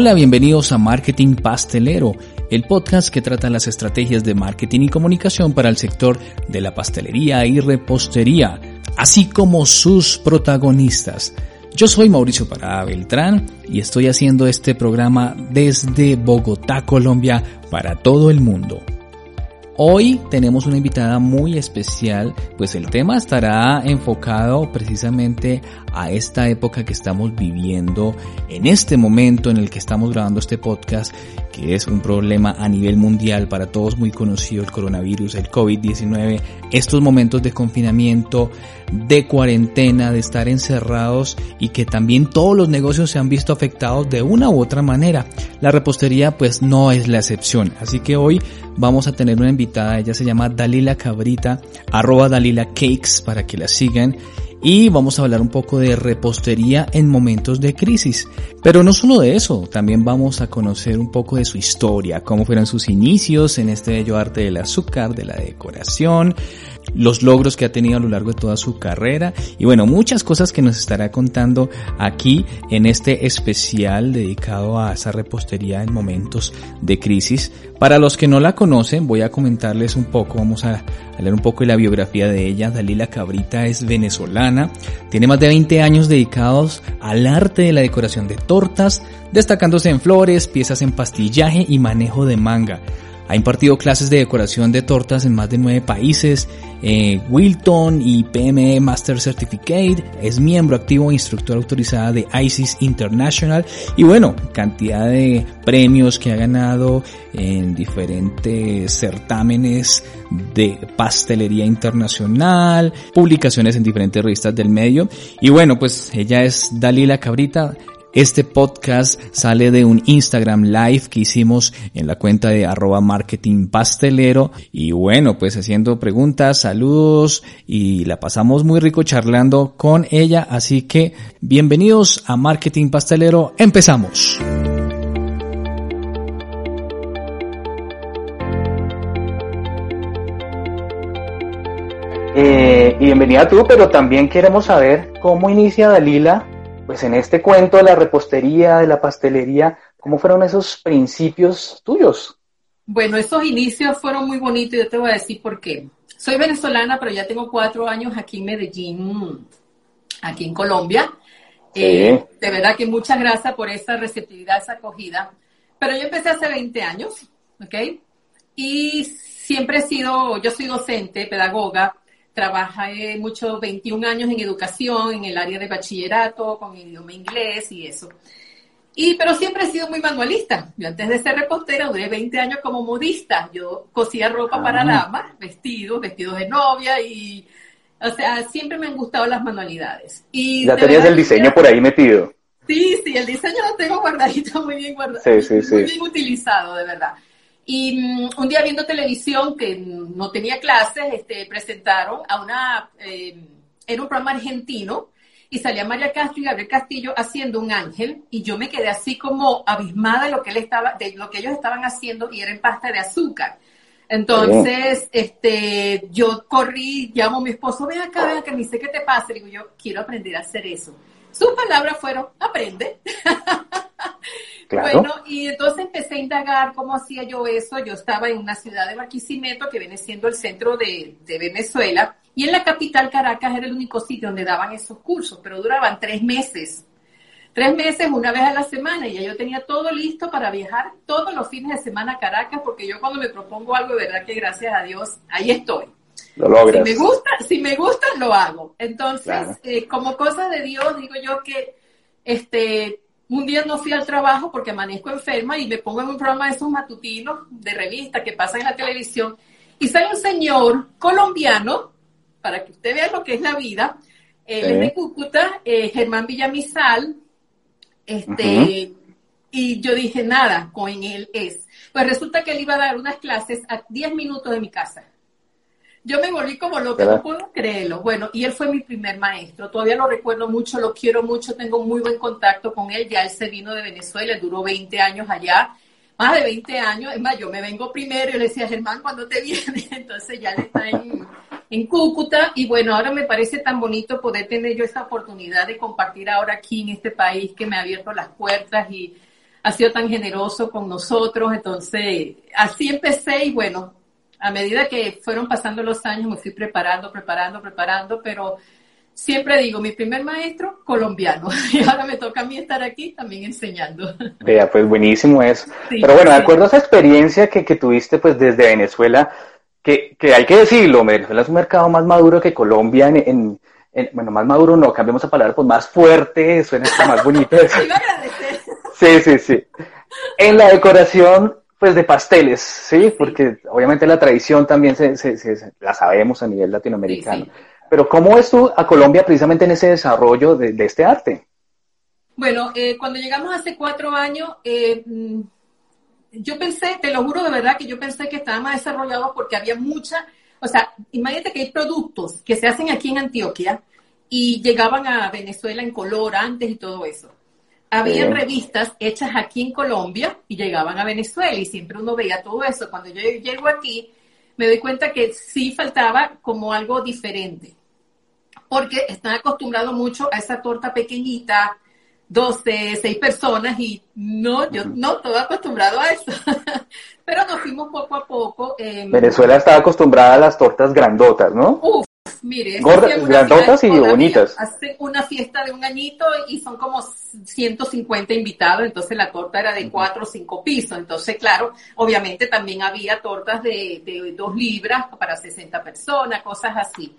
Hola, bienvenidos a Marketing Pastelero, el podcast que trata las estrategias de marketing y comunicación para el sector de la pastelería y repostería, así como sus protagonistas. Yo soy Mauricio Parada Beltrán y estoy haciendo este programa desde Bogotá, Colombia, para todo el mundo. Hoy tenemos una invitada muy especial, pues el tema estará enfocado precisamente a esta época que estamos viviendo, en este momento en el que estamos grabando este podcast, que es un problema a nivel mundial para todos muy conocido, el coronavirus, el COVID-19, estos momentos de confinamiento, de cuarentena, de estar encerrados y que también todos los negocios se han visto afectados de una u otra manera. La repostería pues no es la excepción, así que hoy vamos a tener una invitada, ella se llama Dalila Cabrita, arroba Dalila Cakes para que la sigan y vamos a hablar un poco de repostería en momentos de crisis. Pero no solo de eso, también vamos a conocer un poco de su historia, cómo fueron sus inicios en este bello arte del azúcar, de la decoración, los logros que ha tenido a lo largo de toda su carrera y bueno, muchas cosas que nos estará contando aquí en este especial dedicado a esa repostería en momentos de crisis. Para los que no la conocen, voy a comentarles un poco, vamos a, leer un poco de la biografía de ella. Dalila Cabrita es venezolana, tiene más de 20 años dedicados al arte de la decoración de tortas, destacándose en flores, piezas en pastillaje y manejo de manga. Ha impartido clases de decoración de tortas en más de nueve países, eh, Wilton y PME Master Certificate, es miembro activo e instructora autorizada de ISIS International. Y bueno, cantidad de premios que ha ganado en diferentes certámenes de pastelería internacional, publicaciones en diferentes revistas del medio. Y bueno, pues ella es Dalila Cabrita, este podcast sale de un Instagram Live que hicimos en la cuenta de arroba marketing pastelero. Y bueno, pues haciendo preguntas, saludos y la pasamos muy rico charlando con ella. Así que bienvenidos a Marketing Pastelero. Empezamos. Eh, y bienvenida tú, pero también queremos saber cómo inicia Dalila pues en este cuento de la repostería, de la pastelería, ¿cómo fueron esos principios tuyos? Bueno, esos inicios fueron muy bonitos y yo te voy a decir por qué. Soy venezolana, pero ya tengo cuatro años aquí en Medellín, aquí en Colombia. Eh, de verdad que muchas gracias por esa receptividad, esa acogida. Pero yo empecé hace 20 años, ¿ok? Y siempre he sido, yo soy docente, pedagoga, trabajé mucho, 21 años en educación, en el área de bachillerato, con idioma inglés y eso. Y, pero siempre he sido muy manualista. Yo antes de ser repostera duré 20 años como modista. Yo cosía ropa para ah. damas, vestidos, vestidos de novia y, o sea, siempre me han gustado las manualidades. Y ya tenías el diseño por ahí metido. Sí, sí, el diseño lo tengo guardadito, muy bien guardado. Sí, sí, sí. Muy bien utilizado, de verdad. Y mm, un día viendo televisión, que no tenía clases, este, presentaron a una, eh, era un programa argentino, y salía María Castro y Gabriel Castillo haciendo un ángel, y yo me quedé así como abismada de lo que él estaba, de lo que ellos estaban haciendo, y era en pasta de azúcar. Entonces, este, yo corrí, llamo a mi esposo, ven acá, ven acá, ni sé qué te pasa. Le digo, yo quiero aprender a hacer eso. Sus palabras fueron, aprende. Bueno, y entonces empecé a indagar cómo hacía yo eso. Yo estaba en una ciudad de Barquisimeto, que viene siendo el centro de, Venezuela, y en la capital Caracas era el único sitio donde daban esos cursos, pero duraban tres meses. Tres meses, una vez a la semana, y ya yo tenía todo listo para viajar todos los fines de semana a Caracas, porque yo cuando me propongo algo, de verdad que gracias a Dios, ahí estoy. Lo logras. Si me gusta, si me gusta, lo hago. Entonces, eh, como cosa de Dios, digo yo que este un día no fui al trabajo porque amanezco enferma y me pongo en un programa de esos matutinos de revista que pasa en la televisión y sale un señor colombiano, para que usted vea lo que es la vida, él es de Cúcuta, eh, Germán Villamizal, este, y yo dije, nada, con él es. Pues resulta que él iba a dar unas clases a 10 minutos de mi casa yo me volví como loca, no puedo creerlo. Bueno, y él fue mi primer maestro, todavía lo recuerdo mucho, lo quiero mucho, tengo muy buen contacto con él, ya él se vino de Venezuela, duró 20 años allá, más de 20 años, es más, yo me vengo primero y le decía, Germán, ¿cuándo te vienes? Entonces ya él está en, en Cúcuta y bueno, ahora me parece tan bonito poder tener yo esta oportunidad de compartir ahora aquí en este país que me ha abierto las puertas y ha sido tan generoso con nosotros. Entonces, así empecé y bueno, a medida que fueron pasando los años me fui preparando, preparando, preparando, pero siempre digo, mi primer maestro colombiano y ahora me toca a mí estar aquí también enseñando. Vea, pues buenísimo eso. pero bueno, de acuerdo a esa experiencia que, que tuviste pues desde Venezuela, que, que, hay que decirlo, Venezuela es un mercado más maduro que Colombia en, en, bueno, más maduro no, cambiemos a palabra, pues más fuerte, suena más bonito. sí, sí, sí. En la decoración pues de pasteles, ¿sí? Porque obviamente la tradición también se, se, la sabemos a nivel latinoamericano. Pero ¿cómo es tú a Colombia precisamente en ese desarrollo de, este arte? Bueno, eh, cuando llegamos hace cuatro años, eh, mm, yo pensé, te lo juro de verdad que yo pensé que estaba más desarrollado porque había mucha, o sea, imagínate que hay productos que se hacen aquí en Antioquia y llegaban a Venezuela en color antes y todo eso había revistas hechas aquí en Colombia y llegaban a Venezuela y siempre uno veía todo eso. Cuando yo llego aquí, me doy cuenta que sí faltaba como algo diferente, porque están acostumbrados mucho a esa torta pequeñita, 12, 6 personas y no, yo no estoy acostumbrado a eso. Pero nos fuimos poco a poco. Em, Venezuela está acostumbrada a las tortas grandotas, ¿no? Uf, Mire, grandotas y bonitas. Hace una fiesta de un añito y son como 150 invitados, entonces la torta era de cuatro o cinco pisos. Entonces, claro, obviamente también había tortas de, de dos libras para 60 personas, cosas así.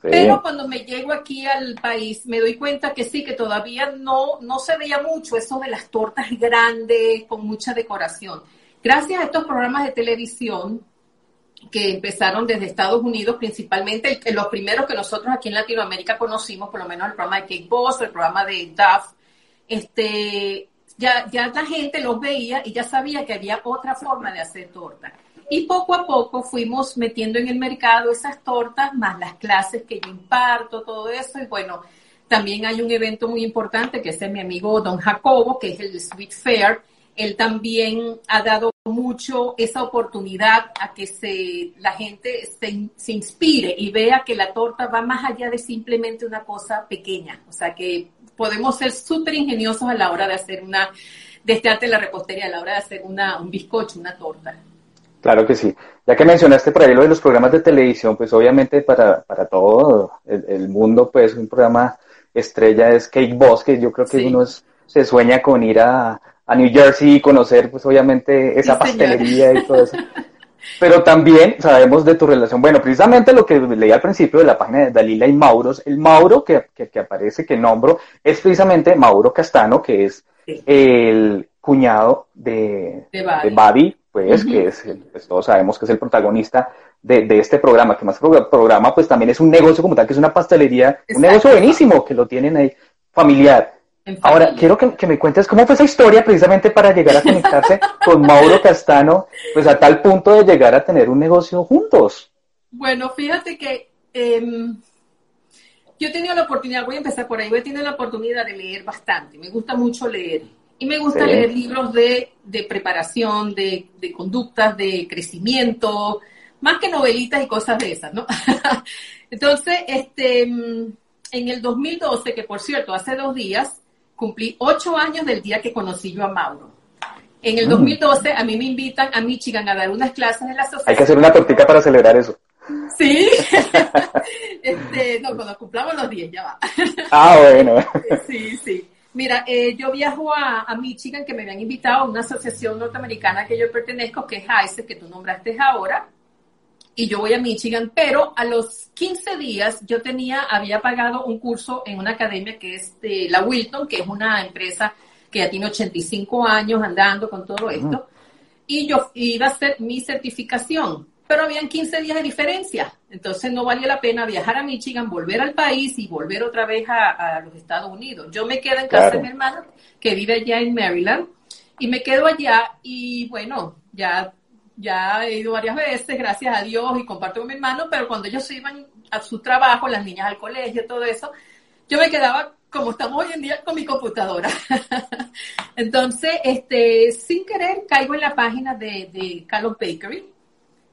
Pero cuando me llego aquí al país, me doy cuenta que sí, que todavía no, no se veía mucho eso de las tortas grandes con mucha decoración. Gracias a estos programas de televisión, que empezaron desde Estados Unidos, principalmente los primeros que nosotros aquí en Latinoamérica conocimos, por lo menos el programa de Cake Boss, el programa de Duff, este, ya, ya la gente los veía y ya sabía que había otra forma de hacer torta. Y poco a poco fuimos metiendo en el mercado esas tortas, más las clases que yo imparto, todo eso. Y bueno, también hay un evento muy importante que es de mi amigo Don Jacobo, que es el Sweet Fair, él también ha dado mucho esa oportunidad a que se, la gente se, se, inspire y vea que la torta va más allá de simplemente una cosa pequeña. O sea, que podemos ser súper ingeniosos a la hora de hacer una, de este arte de la repostería, a la hora de hacer una, un bizcocho, una torta. Claro que sí. Ya que mencionaste por ahí lo de los programas de televisión, pues obviamente para, para todo el, mundo, pues un programa estrella es Cake Boss, que yo creo que uno se sueña con ir a, a New Jersey y conocer, pues obviamente, esa pastelería y todo eso. Pero también sabemos de tu relación. Bueno, precisamente lo que leí al principio de la página de Dalila y Mauros, el Mauro que, que, aparece, que nombro, es precisamente Mauro Castano, que es el cuñado de, de Babi, pues, que es, pues, todos sabemos que es el protagonista de, de, este programa, que más programa, pues también es un negocio como tal, que es una pastelería, un negocio buenísimo, que lo tienen ahí familiar. Ahora, quiero que, me cuentes cómo fue esa historia precisamente para llegar a conectarse con Mauro Castano, pues a tal punto de llegar a tener un negocio juntos. Bueno, fíjate que em, yo he tenido la oportunidad, voy a empezar por ahí, he tenido la oportunidad de leer bastante, me gusta mucho leer. Y me gusta leer libros de, preparación, de, de conductas, de crecimiento, más que novelitas y cosas de esas, ¿no? Entonces, este, em, en el 2012, que por cierto, hace dos días, cumplí ocho años del día que conocí yo a Mauro. En el 2012 mm. a mí me invitan a Michigan a dar unas clases en la asociación. Hay que hacer una tortita para celebrar eso. Sí. este, no, cuando cumplamos los 10 ya va. Ah, bueno. sí, sí. Mira, eh, yo viajo a, a, Michigan, que me habían invitado a una asociación norteamericana que yo pertenezco, que es AISE, que tú nombraste ahora, y yo voy a Michigan, pero a los 15 días yo tenía, había pagado un curso en una academia que es de la Wilton, que es una empresa que ya tiene 85 años andando con todo esto, y yo iba a hacer mi certificación, pero habían 15 días de diferencia, entonces no valía la pena viajar a Michigan, volver al país y volver otra vez a, los Estados Unidos. Yo me quedo en casa de mi hermano, que vive allá en Maryland, y me quedo allá y bueno, ya ya he ido varias veces, gracias a Dios, y comparto con mi hermano, pero cuando ellos iban a su trabajo, las niñas al colegio, todo eso, yo me quedaba como estamos hoy en día con mi computadora. Entonces, este, sin querer, caigo en la página de, de Carlos Bakery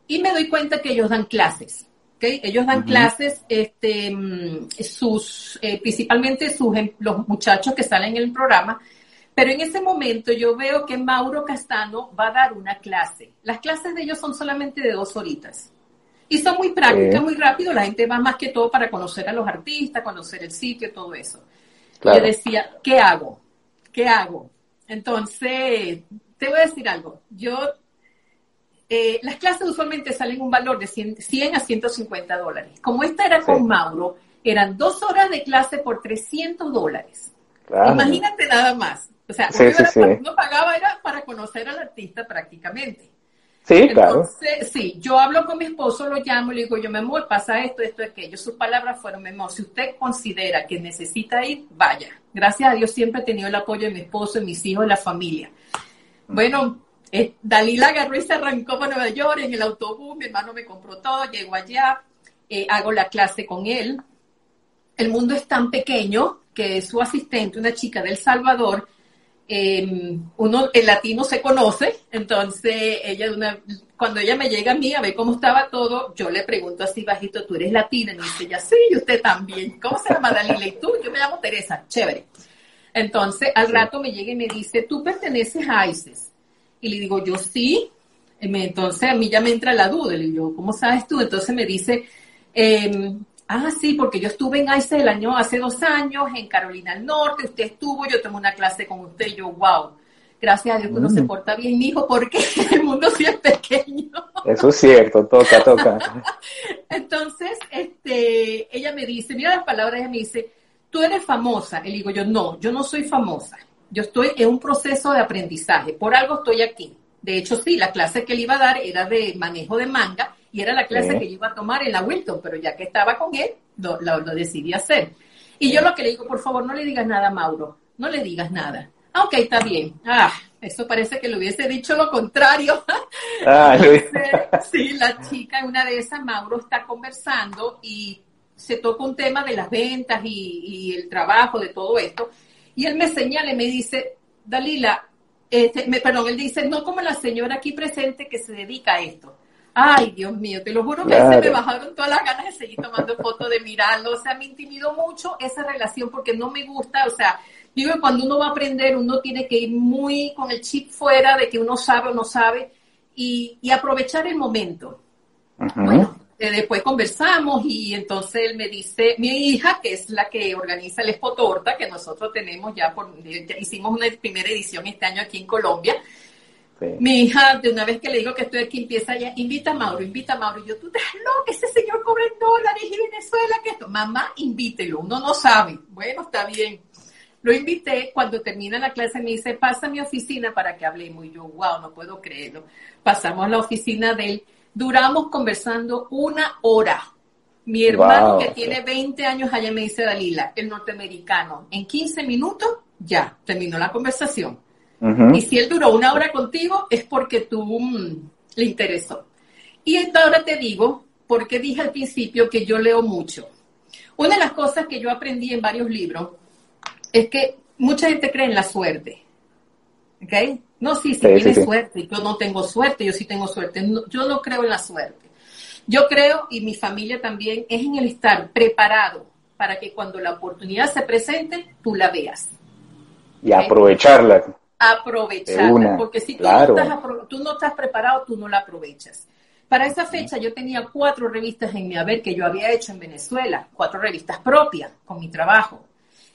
y me doy cuenta que ellos dan clases. ¿okay? Ellos dan clases, este, mm, sus, eh, principalmente sus, em, los muchachos que salen en el programa, Pero en ese momento yo veo que Mauro Castano va a dar una clase. Las clases de ellos son solamente de dos horitas. Y son muy prácticas, muy rápido. La gente va más que todo para conocer a los artistas, conocer el sitio, todo eso. Yo decía, ¿qué hago? ¿Qué hago? Entonces, te voy a decir algo. Yo, eh, las clases usualmente salen un valor de 100, 100 a 150 dólares. Como esta era con Mauro, eran dos horas de clase por 300 dólares. Imagínate nada más. O sea, uno, pagaba era para conocer al artista prácticamente. Sí, claro. sí, yo hablo con mi esposo, lo llamo le digo, yo me amor, pasa esto, esto, aquello. Sus palabras fueron, mi amor, si usted considera que necesita ir, vaya. Gracias a Dios siempre he tenido el apoyo de mi esposo, de mis hijos, de la familia. Bueno, eh, Dalila agarró y se arrancó para Nueva York en el autobús, mi hermano me compró todo, llego allá, eh, hago la clase con él. El mundo es tan pequeño que su asistente, una chica del Salvador, Em, uno, el latino se conoce, entonces ella una, cuando ella me llega a mí a ver cómo estaba todo, yo le pregunto así bajito, ¿tú eres latina? Y me dice ella, sí, y usted también. ¿Cómo se llama Dalila? Y tú, yo me llamo Teresa, chévere. Entonces al rato me llega y me dice, ¿tú perteneces a ISIS? Y le digo, yo sí. Entonces a mí ya me entra la duda, le digo, ¿cómo sabes tú? Entonces me dice, eh, Ah, sí, porque yo estuve en ICE el año, hace dos años, en Carolina del Norte, usted estuvo, yo tomé una clase con usted, yo, wow, gracias a Dios que uno se mm. porta bien, hijo, porque el mundo sí es pequeño. Eso es cierto, toca, toca. Entonces, este, ella me dice, mira las palabras, ella me dice, tú eres famosa. Y le digo yo, no, yo no soy famosa. Yo estoy en un proceso de aprendizaje, por algo estoy aquí. De hecho, sí, la clase que le iba a dar era de manejo de manga y era la clase que yo iba a tomar en la Wilton, pero ya que estaba con él, lo, decidí hacer. Y yo lo que le digo, por favor, no le digas nada a Mauro, no le digas nada. Ah, ok, está bien. Ah, eso parece que le hubiese dicho lo contrario. Ah, sí, la chica, una de esas, Mauro está conversando y se toca un tema de las ventas y, el trabajo, de todo esto. Y él me señala y me dice, Dalila, este, me, perdón, él dice, no como la señora aquí presente que se dedica a esto. Ay, Dios mío, te lo juro que se me bajaron todas las ganas de seguir tomando fotos, de mirarlo. O sea, me intimidó mucho esa relación porque no me gusta, o sea, digo que cuando uno va a aprender, uno tiene que ir muy con el chip fuera de que uno sabe o no sabe y, aprovechar el momento. Bueno, eh, después conversamos y entonces él me dice, mi hija, que es la que organiza el Expo Torta, que nosotros tenemos ya, por, ya hicimos una primera edición este año aquí en Colombia, mi hija, de una vez que le digo que estoy aquí, empieza ya, invita a Mauro, invita a Mauro. Y yo, tú estás loca, ese señor cobra en dólares y Venezuela, que esto. Mamá, invítelo, uno no sabe. Bueno, está bien. Lo invité, cuando termina la clase me dice, pasa a mi oficina para que hablemos. Y yo, wow, no puedo creerlo. Pasamos a la oficina de él, duramos conversando una hora. Mi hermano que tiene 20 años allá me dice, Dalila, el norteamericano, en 15 minutos ya terminó la conversación. Y si él duró una hora contigo, es porque tú mm, le interesó. Y ahora te digo, porque dije al principio que yo leo mucho. Una de las cosas que yo aprendí en varios libros es que mucha gente cree en la suerte. ¿Ok? No, sí, sí, tiene suerte. Yo no tengo suerte, yo sí tengo suerte. yo no creo en la suerte. Yo creo, y mi familia también, es en el estar preparado para que cuando la oportunidad se presente, tú la veas. Y aprovecharla aprovecharla, porque si tú, no estás, tú, no estás, preparado, tú no la aprovechas. Para esa fecha yo tenía cuatro revistas en mi haber que yo había hecho en Venezuela, cuatro revistas propias con mi trabajo.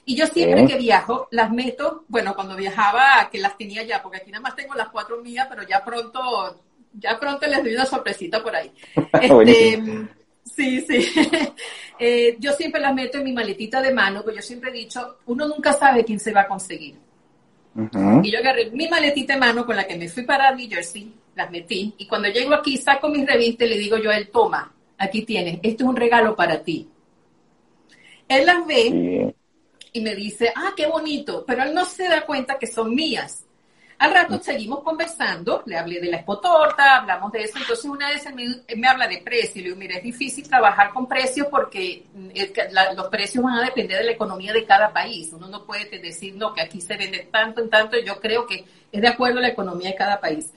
Y yo siempre que viajo las meto, bueno, cuando viajaba que las tenía ya, porque aquí nada más tengo las cuatro mías, pero ya pronto, ya pronto les doy una sorpresita por ahí. Este, sí, sí. Eh, yo siempre las meto en mi maletita de mano, porque yo siempre he dicho, uno nunca sabe quién se va a conseguir. Y yo agarré mi maletita de mano con la que me fui para New Jersey, las metí, y cuando llego aquí saco mis revistas y le digo yo a él, toma, aquí tienes, esto es un regalo para ti. Él las ve y me dice, ah, qué bonito, pero él no se da cuenta que son mías. Al rato seguimos conversando, le hablé de la espotorta, hablamos de eso, entonces una vez él me, habla de precio, le digo, mira, es difícil trabajar con precios porque mm, los precios van a depender de la economía de cada país, uno no puede decir, no, que aquí se vende tanto en tanto, yo creo que es de acuerdo a la economía de cada país.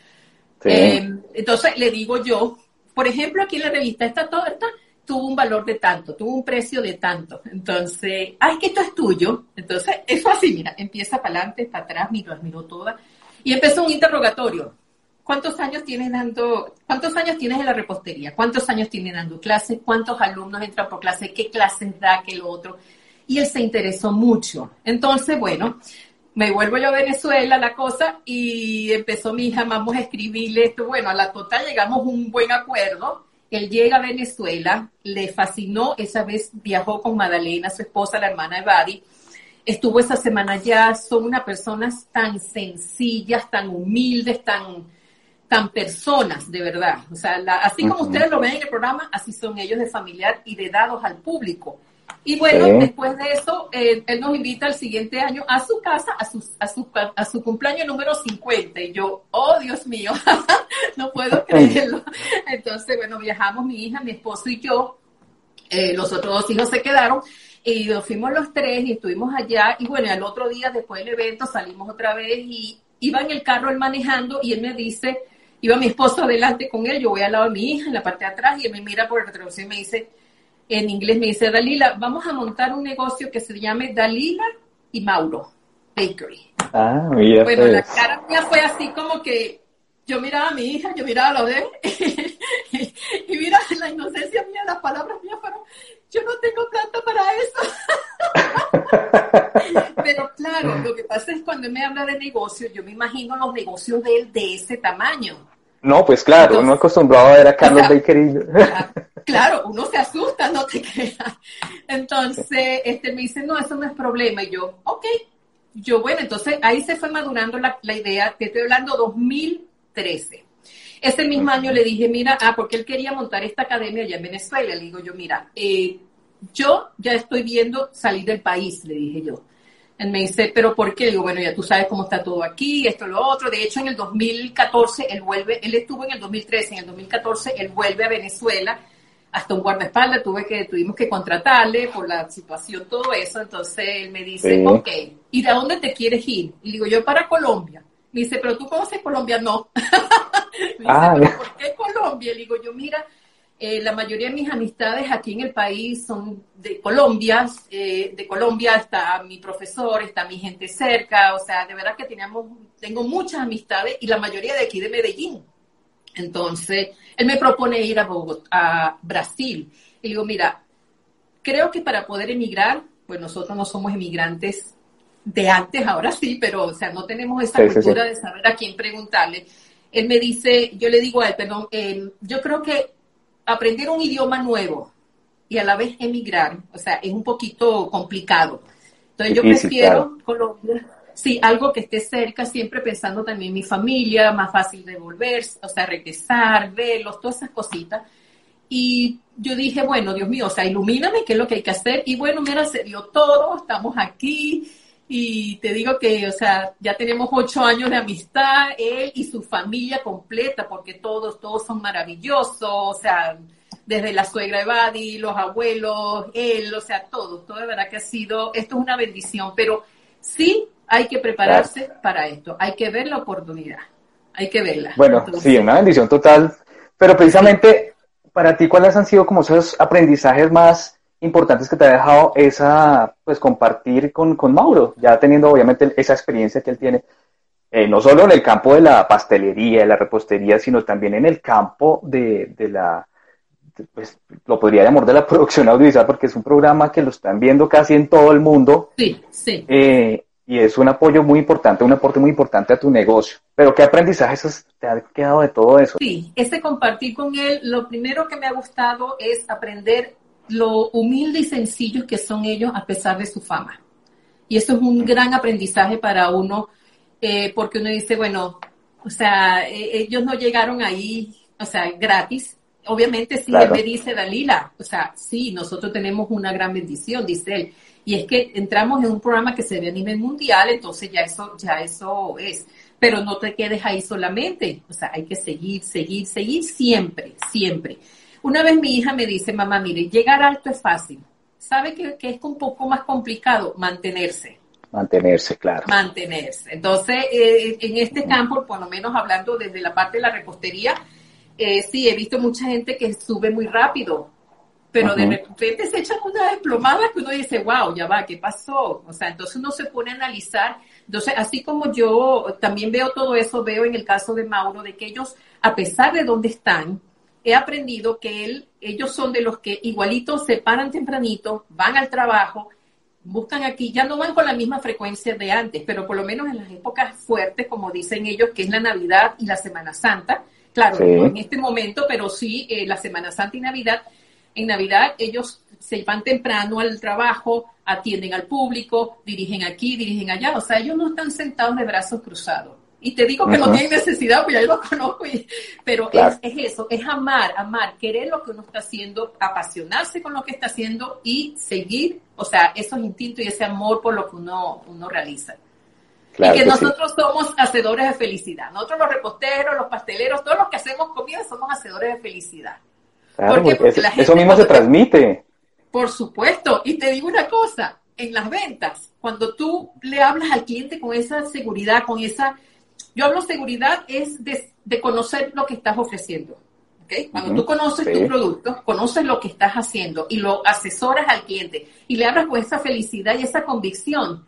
Eh, entonces le digo yo, por ejemplo, aquí en la revista está todo, tuvo un valor de tanto, tuvo un precio de tanto. Entonces, ay, que esto es tuyo. Entonces, eso así, mira, empieza para adelante, para atrás, miro, miro toda. Y empezó un interrogatorio. ¿Cuántos años tienes dando, cuántos años tienes en la repostería? ¿Cuántos años tienes dando clases? ¿Cuántos alumnos entran por clase? ¿Qué clases da? ¿Qué lo otro? Y él se interesó mucho. Entonces, bueno, me vuelvo yo a Venezuela la cosa y empezó mi hija, vamos a escribirle esto. Bueno, a la total llegamos a un buen acuerdo. Él llega a Venezuela, le fascinó, esa vez viajó con Madalena, su esposa, la hermana de Badi. Estuvo esa semana ya, son unas personas tan sencillas, tan humildes, tan, tan personas, de verdad. O sea, así como ustedes lo ven en el programa, así son ellos de familiar y de dados al público. Y bueno, después de eso, él nos invita el siguiente año a su casa, a su, a su, a su cumpleaños número 50. Y yo, oh Dios mío, no puedo creerlo. Entonces, bueno, viajamos mi hija, mi esposo y yo. Eh, los otros dos hijos se quedaron y nos fuimos los tres y estuvimos allá. Y bueno, al otro día, después del evento, salimos otra vez y iba en el carro él manejando y él me dice, iba mi esposo adelante con él, yo voy al lado de mi hija en la parte de atrás y él me mira por el retrovisor y me dice, en inglés me dice, Dalila, vamos a montar un negocio que se llame Dalila y Mauro Bakery. Ah, mira. Bueno, la pues. cara mía fue así como que yo miraba a mi hija, yo miraba a lo de él, y, mira, la inocencia mía, las palabras mías fueron, yo no tengo plata eso. Pero claro, lo que pasa es cuando él me habla de negocios, yo me imagino los negocios de él de ese tamaño. No, pues claro, uno acostumbrado a ver a Carlos Bakery. claro, uno se asusta, no te creas. Entonces, este me dice, no, eso no es problema. Y yo, ok. Yo, bueno, entonces ahí se fue madurando la, idea, te estoy hablando 2013. Ese mismo año le dije, mira, ah, porque él quería montar esta academia allá en Venezuela. Le digo yo, mira, eh, yo ya estoy viendo salir del país, le dije yo. Él me dice, ¿pero por qué? Digo, bueno, ya tú sabes cómo está todo aquí, esto, lo otro. De hecho, en el 2014, él vuelve, él estuvo en el 2013, en el 2014, él vuelve a Venezuela hasta un guardaespaldas, tuve que, tuvimos que contratarle por la situación, todo eso. Entonces él me dice, ok, ¿y de dónde te quieres ir? Y digo, yo para Colombia. Me dice, pero tú conoces Colombia, no. me dice, ah, ¿por qué Colombia? Le digo, yo, mira, eh, la mayoría de mis amistades aquí en el país son de Colombia, eh, de Colombia está mi profesor, está mi gente cerca, o sea, de verdad que teníamos, tengo muchas amistades y la mayoría de aquí de Medellín. Entonces, él me propone ir a, a Brasil. Y digo, mira, creo que para poder emigrar, pues nosotros no somos emigrantes de antes, ahora sí, pero, o sea, no tenemos esa cultura de saber a quién preguntarle. Él me dice, yo le digo a él, perdón, eh, yo creo que aprender un idioma nuevo y a la vez emigrar, o sea, es un poquito complicado. Entonces yo prefiero Colombia Sí, algo que esté cerca, siempre pensando también en mi familia, más fácil de volver, o sea, regresar, verlos, todas esas cositas. Y yo dije, bueno, Dios mío, o sea, ilumíname qué es lo que hay que hacer. Y bueno, mira, se dio todo, estamos aquí. Y te digo que, o sea, ya tenemos ocho años de amistad, él y su familia completa, porque todos, todos son maravillosos, o sea, desde la suegra de Badi, los abuelos, él, o sea, todo, todo de verdad que ha sido, esto es una bendición, pero sí hay que prepararse para esto, hay que ver la oportunidad, hay que verla. Bueno, sí, una bendición total, pero precisamente para ti, ¿cuáles han sido como esos aprendizajes más importantes que te ha dejado esa, pues compartir con, con Mauro, ya teniendo obviamente esa experiencia que él tiene, eh, no solo en el campo de la pastelería, de la repostería, sino también en el campo de, de la, pues lo podría llamar de la producción audiovisual porque es un programa que lo están viendo casi en todo el mundo. Sí, sí. Eh, y es un apoyo muy importante, un aporte muy importante a tu negocio. Pero ¿qué aprendizajes te ha quedado de todo eso? Sí, ese compartir con él, lo primero que me ha gustado es aprender lo humilde y sencillo que son ellos a pesar de su fama. Y eso es un gran aprendizaje para uno, eh, porque uno dice, bueno, o sea, eh, ellos no llegaron ahí, o sea, gratis. Obviamente sí, él me dice, Dalila, o sea, sí, nosotros tenemos una gran bendición, dice él y es que entramos en un programa que se ve a nivel mundial, entonces ya eso, ya eso es. Pero no te quedes ahí solamente, o sea, hay que seguir, seguir, seguir siempre, siempre. Una vez mi hija me dice, mamá, mire, llegar alto es fácil. ¿Sabe que, es un poco más complicado? Mantenerse. Mantenerse, claro. Mantenerse. Entonces, eh, en este campo, por lo menos hablando desde la parte de la repostería, eh, sí, he visto mucha gente que sube muy rápido, pero de repente se echan una desplomada que uno dice, wow, ya va, ¿qué pasó? O sea, entonces uno se pone a analizar. Entonces, así como yo también veo todo eso, veo en el caso de Mauro, de que ellos, a pesar de dónde están, he aprendido que él, ellos son de los que igualitos se paran tempranito, van al trabajo, buscan aquí, ya no van con la misma frecuencia de antes, pero por lo menos en las épocas fuertes, como dicen ellos, que es la Navidad y la Semana Santa, claro, no en este momento, pero sí eh, la Semana Santa y Navidad, en Navidad ellos se van temprano al trabajo, atienden al público, dirigen aquí, dirigen allá, o sea, ellos no están sentados de brazos cruzados. Y te digo que no tienen necesidad, porque ya yo lo conozco, pero es, eso, es amar, amar, querer lo que uno está haciendo, apasionarse con lo que está haciendo y seguir, o sea, esos instintos y ese amor por lo que uno, uno realiza. y que, nosotros somos hacedores de felicidad. Nosotros los reposteros, los pasteleros, todos los que hacemos comida somos hacedores de felicidad. porque eso mismo se transmite. Por supuesto. Y te digo una cosa, en las ventas, cuando tú le hablas al cliente con esa seguridad, con esa yo hablo seguridad es de, conocer lo que estás ofreciendo. ¿okay? Cuando tú conoces tu producto, conoces lo que estás haciendo y lo asesoras al cliente y le hablas con esa felicidad y esa convicción,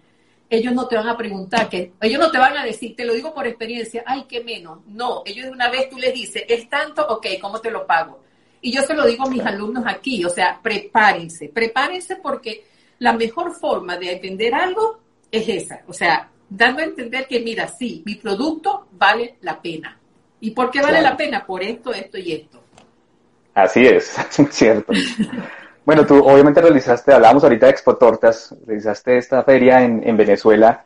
ellos no te van a preguntar, que ellos no te van a decir, te lo digo por experiencia, ay, qué menos. No, ellos de una vez tú les dices, es tanto, ok, ¿cómo te lo pago? Y yo se lo digo a mis alumnos aquí, o sea, prepárense, prepárense porque la mejor forma de entender algo es esa, o sea, dando a entender que, mira, sí, mi producto vale la pena. ¿Y por qué vale la pena? Por esto, esto y esto. Así es, es cierto. bueno, tú obviamente realizaste, hablábamos ahorita de Expo Tortas, realizaste esta feria en, Venezuela,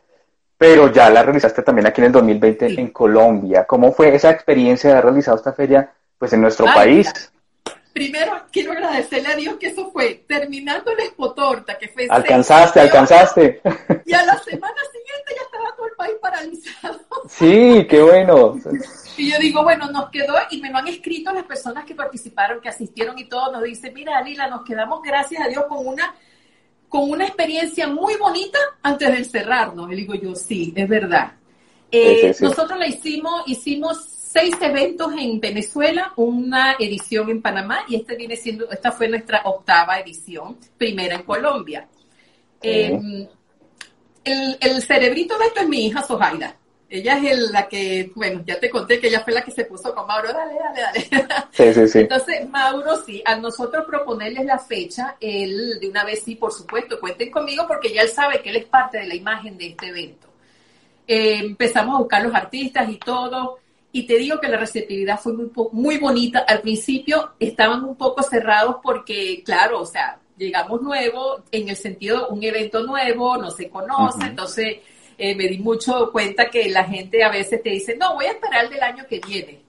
pero ya la realizaste también aquí en el 2020 en Colombia. ¿Cómo fue esa experiencia de haber realizado esta feria pues en nuestro país? Primero quiero agradecerle a Dios que eso fue terminando el Expo Torta, que fue... Alcanzaste, alcanzaste. Y a la semana siguiente ya estaba todo el país paralizado. Sí, qué bueno. Y yo digo, bueno, nos quedó, y me lo han escrito las personas que participaron, que asistieron y todo, nos dicen, mira, Alila, nos quedamos, gracias a Dios, con una con una experiencia muy bonita antes de encerrarnos. Y digo yo, sí, es verdad. Eh, nosotros la hicimos, hicimos seis eventos en Venezuela, una edición en Panamá y este viene siendo, esta fue nuestra octava edición, primera en Colombia. Em, el, cerebrito de esto es mi hija Sojaida. Ella es la que, bueno, ya te conté que ella fue la que se puso con Mauro, dale, dale, dale. Sí, sí, sí. Entonces, Mauro, sí, a nosotros proponerles la fecha, él de una vez sí, por supuesto, cuenten conmigo porque ya él sabe que él es parte de la imagen de este evento. Eh, empezamos a buscar los artistas y todo. Y te digo que la receptividad fue muy, muy bonita. Al principio estaban un poco cerrados porque, claro, o sea, llegamos nuevo, en el sentido un evento nuevo, no se conoce, entonces eh, me di mucho cuenta que la gente a veces te dice, no, voy a esperar el del año que viene.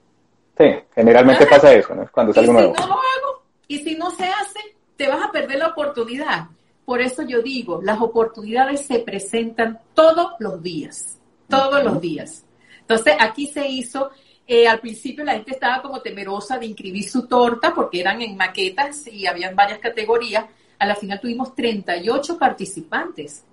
Sí, generalmente pasa eso, ¿no? Cuando sale nuevo. Si no lo hago, y si no se hace, te vas a perder la oportunidad. Por eso yo digo, las oportunidades se presentan todos los días, todos los días. Entonces, aquí se hizo, eh, al principio la gente estaba como temerosa de inscribir su torta porque eran en maquetas y habían varias categorías. A la final tuvimos 38 participantes.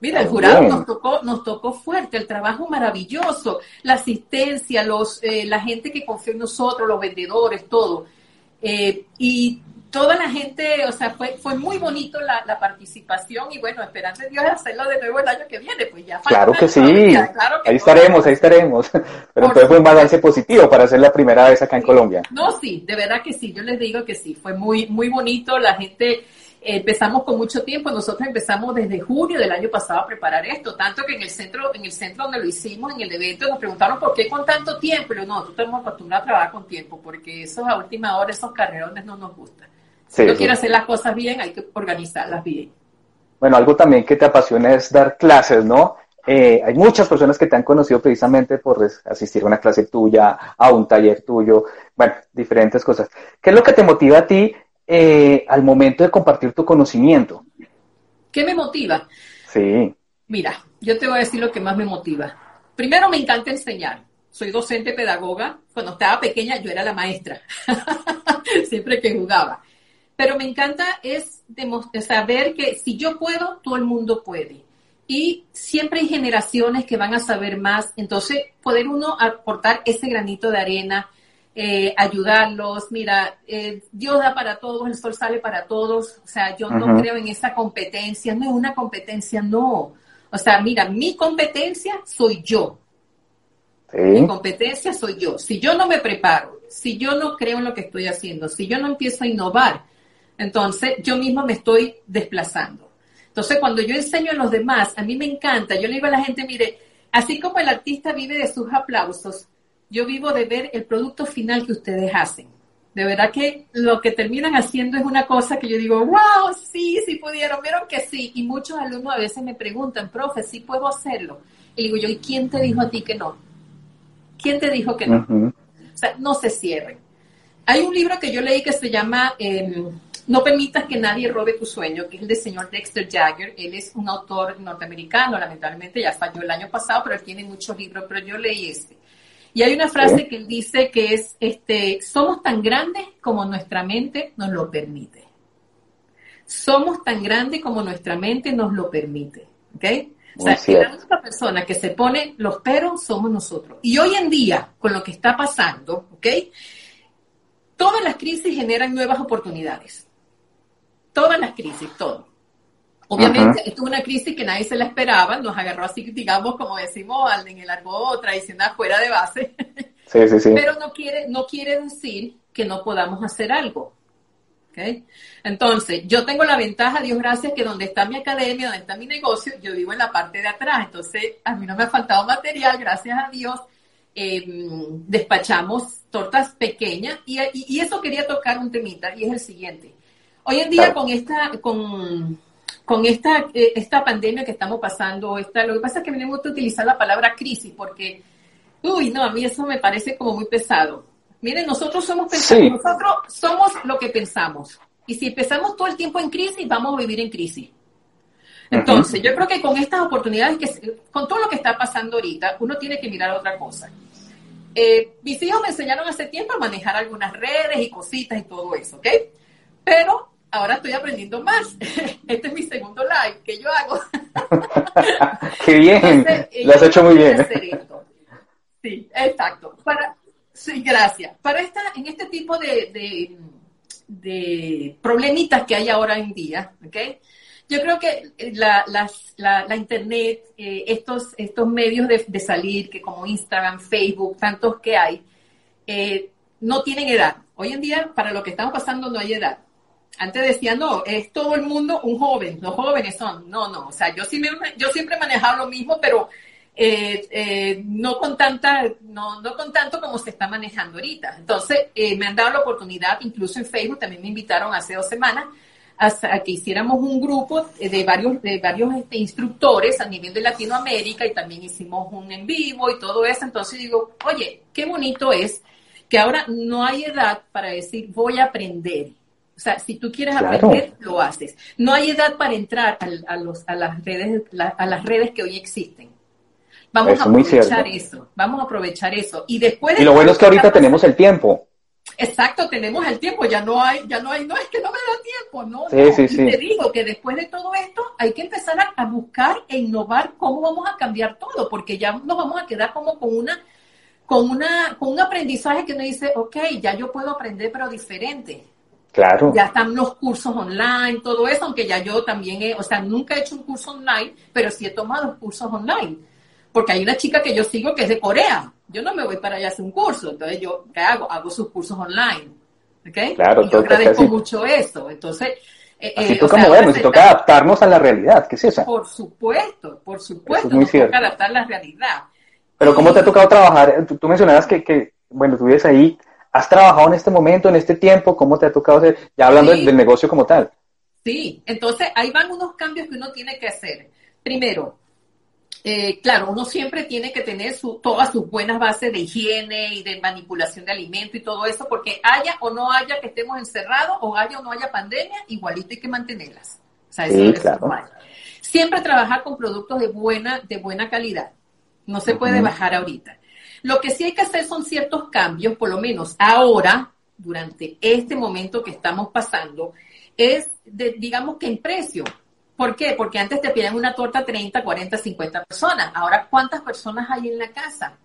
Mira, el jurado nos tocó, nos tocó fuerte, el trabajo maravilloso, la asistencia, los, eh, la gente que confió en nosotros, los vendedores, todo. Eh, y toda la gente, o sea, fue, fue muy bonito la, participación y bueno, esperando en Dios hacerlo de nuevo el año que viene, pues ya Claro que sí, ahí estaremos, ahí estaremos. Pero entonces fue un balance positivo para hacer la primera vez acá en Colombia. No, sí, de verdad que sí, yo les digo que sí, fue muy, muy bonito, la gente empezamos con mucho tiempo, nosotros empezamos desde junio del año pasado a preparar esto, tanto que en el centro, en el centro donde lo hicimos, en el evento, nos preguntaron por qué con tanto tiempo, y yo, no, nosotros estamos acostumbrados a trabajar con tiempo, porque esos a última hora, esos carrerones no nos gustan. Si uno quiere hacer las cosas bien, hay que organizarlas bien. Bueno, algo también que te apasiona es dar clases, ¿no? Eh, hay muchas personas que te han conocido precisamente por asistir a una clase tuya, a un taller tuyo, bueno, diferentes cosas. ¿Qué es lo que te motiva a ti eh, al momento de compartir tu conocimiento? ¿Qué me motiva? Sí. Mira, yo te voy a decir lo que más me motiva. Primero, me encanta enseñar. Soy docente pedagoga. Cuando estaba pequeña, yo era la maestra. Siempre que jugaba. Pero me encanta es saber que si yo puedo, todo el mundo puede. Y siempre hay generaciones que van a saber más. Entonces, poder uno aportar ese granito de arena, eh, ayudarlos. Mira, eh, Dios da para todos, el sol sale para todos. O sea, yo no creo en esa competencia, no es una competencia, no. O sea, mira, mi competencia soy yo. Mi competencia soy yo. Si yo no me preparo, si yo no creo en lo que estoy haciendo, si yo no empiezo a innovar, entonces yo mismo me estoy desplazando. Entonces, cuando yo enseño a los demás, a mí me encanta, yo le digo a la gente, mire, así como el artista vive de sus aplausos, yo vivo de ver el producto final que ustedes hacen. De verdad que lo que terminan haciendo es una cosa que yo digo, wow, sí, sí pudieron, vieron que sí. Y muchos alumnos a veces me preguntan, profe, ¿sí puedo hacerlo? Y digo yo, ¿y quién te dijo a ti que no? ¿Quién te dijo que no? O sea, no se cierren. Hay un libro que yo leí que se llama em, No permitas que nadie robe tu sueño, que es el del señor Dexter Jagger. Él es un autor norteamericano, lamentablemente ya falló el año pasado, pero él tiene muchos libros, pero yo leí este. Y hay una frase que él dice que es, este, somos tan grandes como nuestra mente nos lo permite. Somos tan grandes como nuestra mente nos lo permite. ¿Ok? O sea, la única persona que se pone los peros somos nosotros. Y hoy en día, con lo que está pasando, ¿ok? Todas las crisis generan nuevas oportunidades. Todas las crisis, todo. Obviamente, esto es una crisis que nadie se la esperaba, nos agarró así, digamos, como decimos en el argot tradicional, fuera de base. Sí, sí, sí. Pero no quiere, no quiere decir que no podamos hacer algo. ¿Okay? Entonces, yo tengo la ventaja, Dios gracias, que donde está mi academia, donde está mi negocio, yo vivo en la parte de atrás. Entonces, a mí no me ha faltado material, gracias a Dios. Em, despachamos tortas pequeñas y, y, eso quería tocar un temita y es el siguiente. Hoy en día con esta, con, con esta, eh, esta pandemia que estamos pasando, esta, lo que pasa es que me gusta utilizar la palabra crisis porque, uy, no, a mí eso me parece como muy pesado. Miren, nosotros somos nosotros somos lo que pensamos. Y si empezamos todo el tiempo en crisis, vamos a vivir en crisis. Entonces, yo creo que con estas oportunidades, que, con todo lo que está pasando ahorita, uno tiene que mirar otra cosa. Eh, mis hijos me enseñaron hace tiempo a manejar algunas redes y cositas y todo eso, ¿ok? Pero ahora estoy aprendiendo más. Este es mi segundo live que yo hago. Qué bien, lo has hecho muy bien. Sí, exacto. Para, sí, gracias. Para esta, en este tipo de, de, problemitas que hay ahora en día, ¿ok? Yo creo que la, la, internet, eh, estos, estos medios de, salir, que como Instagram, Facebook, tantos que hay, eh, no tienen edad. Hoy en día, para lo que estamos pasando, no hay edad antes decía, no, es todo el mundo un joven, los jóvenes son, no, no, o sea, yo, sí yo siempre he manejado lo mismo, pero eh, eh, no con tanta, no, no con tanto como se está manejando ahorita. Entonces, eh, me han dado la oportunidad, incluso en Facebook, también me invitaron hace dos semanas, a, que hiciéramos un grupo de varios, de varios este, instructores a nivel de Latinoamérica y también hicimos un en vivo y todo eso. Entonces digo, oye, qué bonito es que ahora no hay edad para decir voy a aprender o sea, si tú quieres aprender, lo haces. No hay edad para entrar a, los, a, las, redes, a las redes que hoy existen. Vamos a aprovechar eso. Vamos a aprovechar eso. Y después Y lo bueno es que ahorita tenemos el tiempo. Exacto, tenemos el tiempo, ya no hay, ya no hay, no es que no me da tiempo, no, sí, Sí, sí. Y te digo que después de todo esto hay que empezar a, a, buscar e innovar cómo vamos a cambiar todo, porque ya nos vamos a quedar como con una, con una, con un aprendizaje que uno dice, ok, ya yo puedo aprender pero diferente. Claro. Ya están los cursos online, todo eso, aunque ya yo también he, o sea, nunca he hecho un curso online, pero sí he tomado cursos online. Porque hay una chica que yo sigo que es de Corea. Yo no me voy para allá a hacer un curso. Entonces, ¿yo qué hago? Hago sus cursos online. ¿Ok? Claro, y yo agradezco mucho eso. Entonces, eh, Así eh, toca movernos y toca adaptarnos a la realidad, ¿qué es eso? Por supuesto, por supuesto, nos toca adaptar la realidad. Pero ¿cómo te ha tocado trabajar? Tú, tú mencionabas que, que, bueno, tú vives ahí ¿Has trabajado en este momento, en este tiempo? ¿Cómo te ha tocado hacer? Ya hablando del, negocio como tal. Sí, entonces ahí van unos cambios que uno tiene que hacer. Primero, eh, claro, uno siempre tiene que tener su, todas sus buenas bases de higiene y de manipulación de alimento y todo eso, porque haya o no haya que estemos encerrados, o haya o no haya pandemia, igualito hay que mantenerlas. O sea, eso es claro. Siempre trabajar con productos de buena, de buena calidad. No se puede bajar ahorita. Lo que sí hay que hacer son ciertos cambios, por lo menos ahora, durante este momento que estamos pasando, es, de, digamos que en precio. ¿Por qué? Porque antes te piden una torta 30, 40, 50 personas. Ahora, ¿cuántas personas hay en la casa?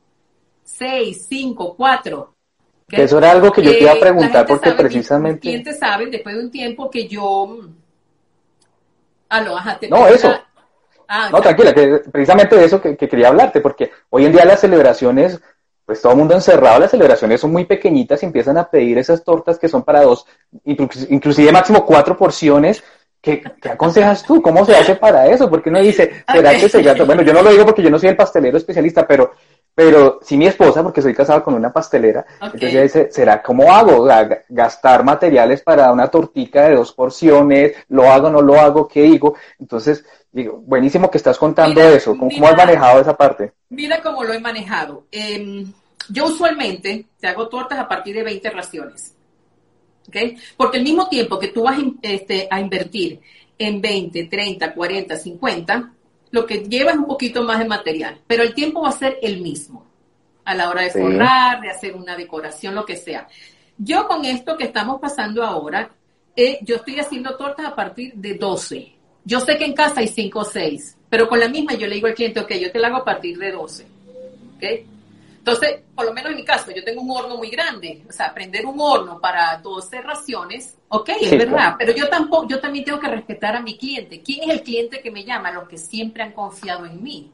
Seis, cinco, cuatro. eso era algo que yo te iba a preguntar porque precisamente... Los clientes saben después de un tiempo que yo... Aló, ajá, no, eso. Ah, no, tranquila, que precisamente de eso que, quería hablarte, porque hoy en día las celebraciones, pues todo el mundo encerrado, las celebraciones son muy pequeñitas y empiezan a pedir esas tortas que son para dos, inclusive máximo cuatro porciones, ¿Qué, aconsejas tú? ¿Cómo se hace para eso? Porque uno dice, ¿será que se gasta? Bueno, yo no lo digo porque yo no soy el pastelero especialista, pero, pero sí mi esposa, porque soy casado con una pastelera, entonces ella dice, ¿será cómo hago? Gastar materiales para una tortica de dos porciones, ¿lo hago, no lo hago? ¿Qué digo? Entonces, digo, buenísimo que estás contando eso. ¿Cómo, has manejado esa parte? Mira cómo lo he manejado. Em, yo usualmente te hago tortas a partir de 20 raciones. Porque al mismo tiempo que tú vas este, a invertir en 20, 30, 40, 50, lo que lleva es un poquito más de material, pero el tiempo va a ser el mismo a la hora de forrar, de hacer una decoración, lo que sea. Yo con esto que estamos pasando ahora, eh, yo estoy haciendo tortas a partir de 12. Yo sé que en casa hay 5 o 6, pero con la misma yo le digo al cliente, ok, yo te la hago a partir de 12. ¿okay? Entonces, por lo menos en mi caso, yo tengo un horno muy grande, o sea, prender un horno para 12 raciones, ok, es verdad, pero yo tampoco, yo también tengo que respetar a mi cliente. ¿Quién es el cliente que me llama? Los que siempre han confiado en mí.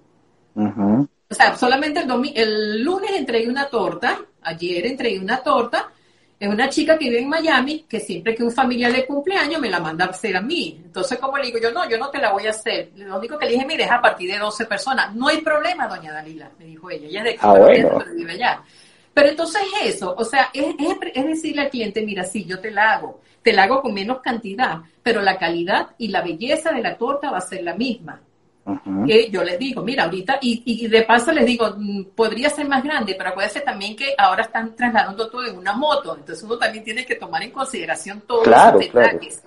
O sea, solamente el, el lunes entregué una torta, ayer entregué una torta, es una chica que vive en Miami, que siempre que un familiar le cumpleaños me la manda a hacer a mí. Entonces, como le digo yo, no, yo no te la voy a hacer. Lo único que le dije, mire, es a partir de 12 personas. No hay problema, doña Dalila, me dijo ella. Ella es de ah, pero vive allá. Pero entonces eso, o sea, es, es, decirle al cliente, mira, sí, yo te la hago. Te la hago con menos cantidad, pero la calidad y la belleza de la torta va a ser la misma que yo les digo, mira, ahorita, y, de paso les digo, mm, podría ser más grande, pero acuérdense también que ahora están trasladando todo en una moto, entonces uno también tiene que tomar en consideración todos los detalles.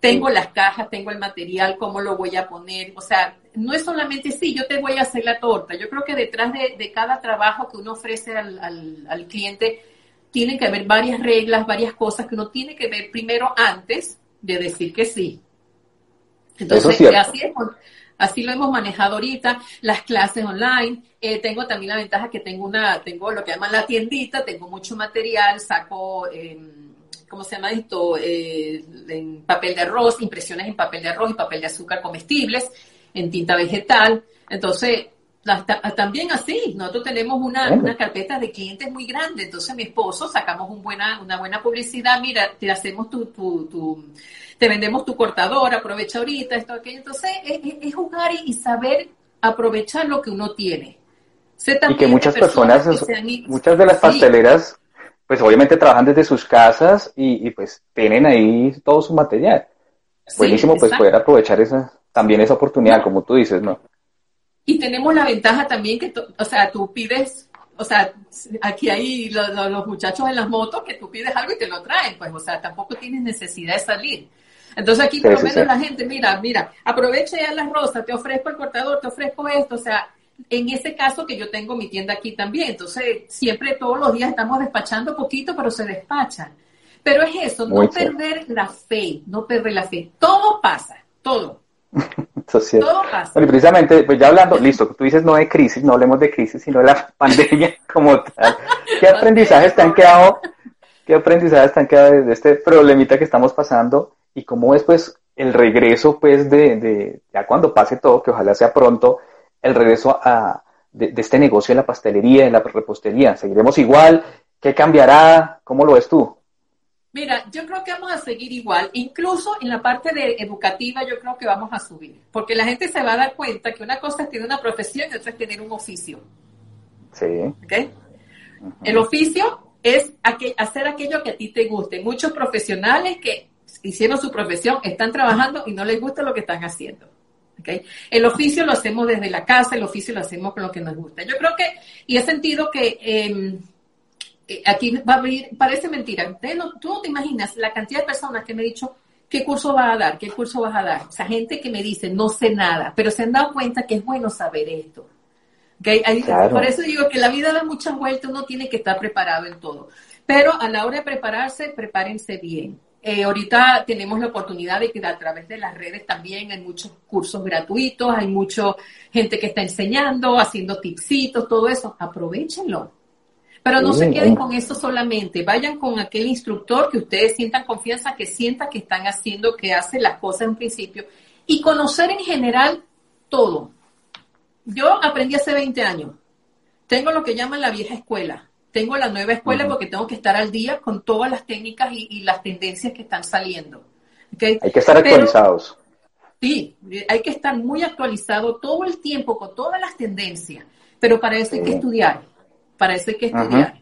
Tengo las cajas, tengo el material, cómo lo voy a poner, o sea, no es solamente sí, yo te voy a hacer la torta, yo creo que detrás de, cada trabajo que uno ofrece al, al, cliente, tienen que haber varias reglas, varias cosas que uno tiene que ver primero antes de decir que sí. Entonces, así es, Así lo hemos manejado ahorita, las clases online. Eh, tengo también la ventaja que tengo una, tengo lo que llaman la tiendita, tengo mucho material, saco, eh, ¿cómo se llama esto? Eh, en papel de arroz, impresiones en papel de arroz y papel de azúcar comestibles, en tinta vegetal. Entonces, también así, nosotros tenemos una, una, carpeta de clientes muy grande, entonces mi esposo sacamos un buena, una buena publicidad, mira, te hacemos tu, tu, tu te vendemos tu cortador, aprovecha ahorita, esto, aquello. Entonces, es, jugar y, saber aprovechar lo que uno tiene. y que muchas personas, muchas de las pasteleras, pues obviamente trabajan desde sus casas y, pues tienen ahí todo su material. Buenísimo, pues poder aprovechar esa, también esa oportunidad, como tú dices, ¿no? Y tenemos la ventaja también que, o sea, tú pides, o sea, aquí hay los, los, muchachos en las motos que tú pides algo y te lo traen, pues, o sea, tampoco tienes necesidad de salir. Entonces aquí por lo menos la gente, mira, mira, aprovecha ya las rosas, te ofrezco el cortador, te ofrezco esto, o sea, en ese caso que yo tengo mi tienda aquí también, entonces siempre todos los días estamos despachando poquito, pero se despachan. Pero es eso, no perder la fe, no perder la fe. Todo pasa, todo. Todo pasa. Bueno, y precisamente, pues ya hablando, listo, tú dices no de crisis, no hablemos de crisis, sino de la pandemia como tal. ¿Qué aprendizajes te han quedado, qué aprendizajes te han quedado de este problemita que estamos pasando? y cómo es pues el regreso pues de, de, ya cuando pase todo, que ojalá sea pronto, el regreso a, de, este negocio de la pastelería, de la repostería. ¿Seguiremos igual? ¿Qué cambiará? ¿Cómo lo ves tú? Mira, yo creo que vamos a seguir igual. Incluso en la parte de educativa yo creo que vamos a subir. Porque la gente se va a dar cuenta que una cosa es tener una profesión y otra es tener un oficio. Sí. ¿Okay? El oficio es hacer aquello que a ti te guste. Muchos profesionales que hicieron su profesión, están trabajando y no les gusta lo que están haciendo. ¿okay? El oficio lo hacemos desde la casa, el oficio lo hacemos con lo que nos gusta. Yo creo que, y he sentido que em, eh, aquí va a abrir, parece mentira, tú no te imaginas la cantidad de personas que me han dicho, ¿qué curso vas a dar? ¿Qué curso vas a dar? O sea, gente que me dice, no sé nada, pero se han dado cuenta que es bueno saber esto. ¿Okay? Por eso digo que la vida da muchas vueltas, uno tiene que estar preparado en todo. Pero a la hora de prepararse, prepárense bien. Eh, ahorita tenemos la oportunidad de que a través de las redes también hay muchos cursos gratuitos, hay mucha gente que está enseñando, haciendo tipsitos, todo eso. Aprovechenlo. Pero no se queden con eso solamente, vayan con aquel instructor que ustedes sientan confianza, que sienta que están haciendo, que hace las cosas en principio y conocer en general todo. Yo aprendí hace 20 años. Tengo lo que llaman la vieja escuela. Tengo la nueva escuela porque tengo que estar al día con todas las técnicas y, las tendencias que están saliendo. Hay que estar actualizados. Sí, hay que estar muy actualizado todo el tiempo con todas las tendencias, pero para eso hay que estudiar, para eso hay que estudiar.